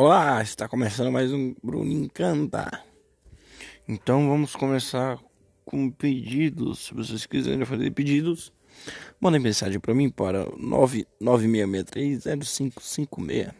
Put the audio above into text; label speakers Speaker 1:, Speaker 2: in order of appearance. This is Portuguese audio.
Speaker 1: Olá, está começando mais um Bruno Encanta. Então vamos começar com pedidos. Se vocês quiserem fazer pedidos, mandem mensagem para mim para 996630556.